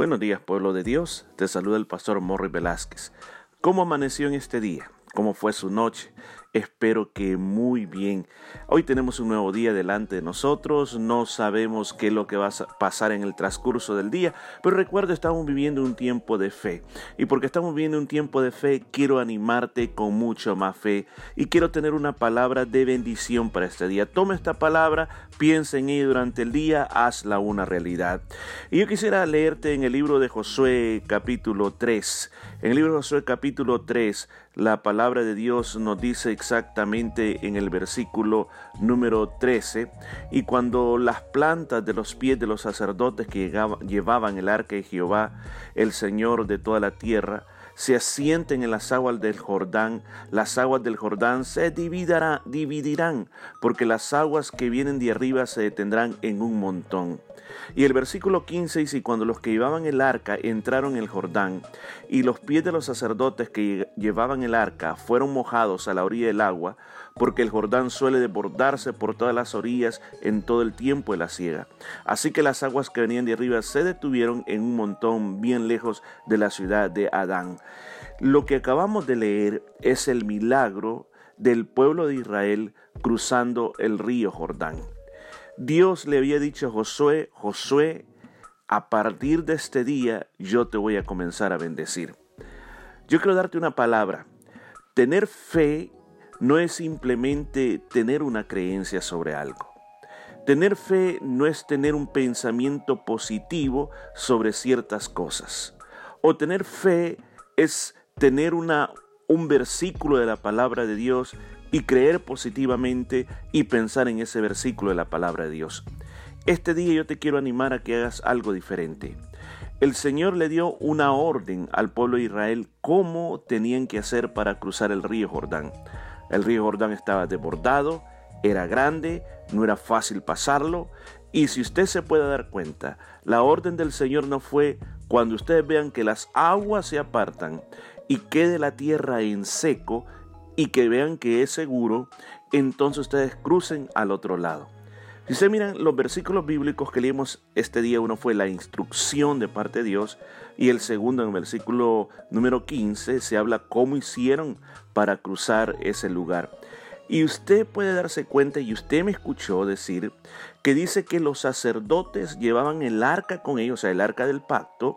Buenos días, pueblo de Dios. Te saluda el pastor Morri Velázquez. ¿Cómo amaneció en este día? ¿Cómo fue su noche? Espero que muy bien. Hoy tenemos un nuevo día delante de nosotros. No sabemos qué es lo que va a pasar en el transcurso del día, pero recuerda, estamos viviendo un tiempo de fe. Y porque estamos viviendo un tiempo de fe, quiero animarte con mucho más fe y quiero tener una palabra de bendición para este día. Toma esta palabra, piensa en ella durante el día, hazla una realidad. Y yo quisiera leerte en el libro de Josué capítulo 3. En el libro de Josué capítulo 3, la palabra de Dios nos dice exactamente en el versículo número 13, y cuando las plantas de los pies de los sacerdotes que llevaban el arca de Jehová, el Señor de toda la tierra, se asienten en las aguas del Jordán, las aguas del Jordán se dividirán, dividirán, porque las aguas que vienen de arriba se detendrán en un montón. Y el versículo 15 dice, y cuando los que llevaban el arca entraron en el Jordán, y los pies de los sacerdotes que llevaban el arca fueron mojados a la orilla del agua, porque el Jordán suele desbordarse por todas las orillas en todo el tiempo de la siega. Así que las aguas que venían de arriba se detuvieron en un montón bien lejos de la ciudad de Adán. Lo que acabamos de leer es el milagro del pueblo de Israel cruzando el río Jordán. Dios le había dicho a Josué, Josué, a partir de este día yo te voy a comenzar a bendecir. Yo quiero darte una palabra. Tener fe no es simplemente tener una creencia sobre algo. Tener fe no es tener un pensamiento positivo sobre ciertas cosas. O tener fe es tener un versículo de la palabra de Dios y creer positivamente y pensar en ese versículo de la palabra de Dios. Este día yo te quiero animar a que hagas algo diferente. El Señor le dio una orden al pueblo de Israel cómo tenían que hacer para cruzar el río Jordán. El río Jordán estaba desbordado, era grande, no era fácil pasarlo. Y si usted se puede dar cuenta, la orden del Señor no fue cuando ustedes vean que las aguas se apartan y quede la tierra en seco, y que vean que es seguro, entonces ustedes crucen al otro lado. Si se miran los versículos bíblicos que leímos este día, uno fue la instrucción de parte de Dios y el segundo en el versículo número 15 se habla cómo hicieron para cruzar ese lugar. Y usted puede darse cuenta, y usted me escuchó decir, que dice que los sacerdotes llevaban el arca con ellos, o sea, el arca del pacto,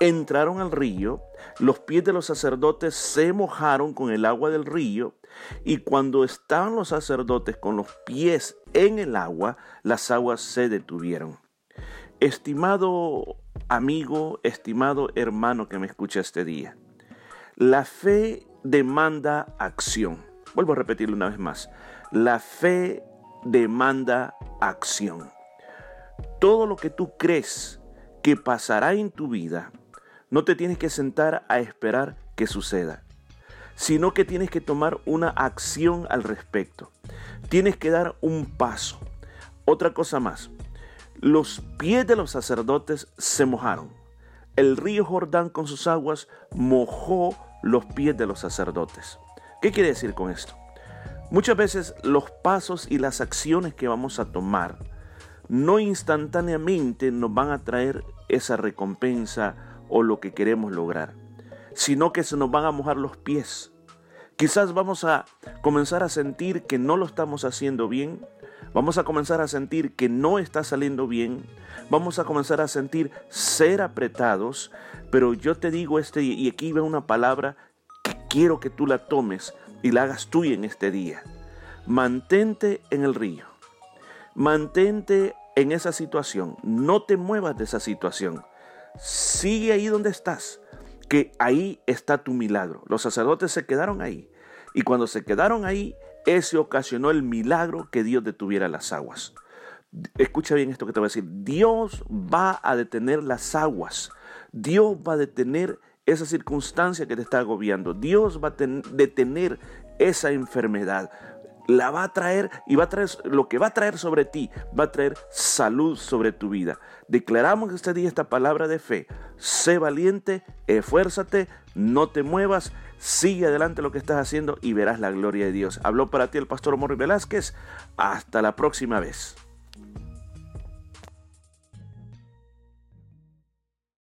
entraron al río, los pies de los sacerdotes se mojaron con el agua del río, y cuando estaban los sacerdotes con los pies en el agua, las aguas se detuvieron. Estimado amigo, estimado hermano que me escucha este día, la fe demanda acción. Vuelvo a repetirlo una vez más. La fe demanda acción. Todo lo que tú crees que pasará en tu vida, no te tienes que sentar a esperar que suceda, sino que tienes que tomar una acción al respecto. Tienes que dar un paso. Otra cosa más, los pies de los sacerdotes se mojaron. El río Jordán con sus aguas mojó los pies de los sacerdotes. ¿Qué quiere decir con esto? Muchas veces los pasos y las acciones que vamos a tomar no instantáneamente nos van a traer esa recompensa o lo que queremos lograr, sino que se nos van a mojar los pies. Quizás vamos a comenzar a sentir que no lo estamos haciendo bien, vamos a comenzar a sentir que no está saliendo bien, vamos a comenzar a sentir ser apretados, pero yo te digo este y aquí veo una palabra quiero que tú la tomes y la hagas tuya en este día. Mantente en el río. Mantente en esa situación. No te muevas de esa situación sigue ahí donde estás, que ahí está tu milagro. Los sacerdotes se quedaron ahí. Y cuando se quedaron ahí, ese ocasionó el milagro que Dios detuviera las aguas. Escucha bien esto que te voy a decir. Dios va a detener las aguas. Dios va a detener esa circunstancia que te está agobiando. Dios va a detener esa enfermedad la va a traer y va a traer lo que va a traer sobre ti, va a traer salud sobre tu vida. Declaramos este día esta palabra de fe. Sé valiente, esfuérzate, no te muevas, sigue adelante lo que estás haciendo y verás la gloria de Dios. Habló para ti el pastor Morri Velázquez. Hasta la próxima vez.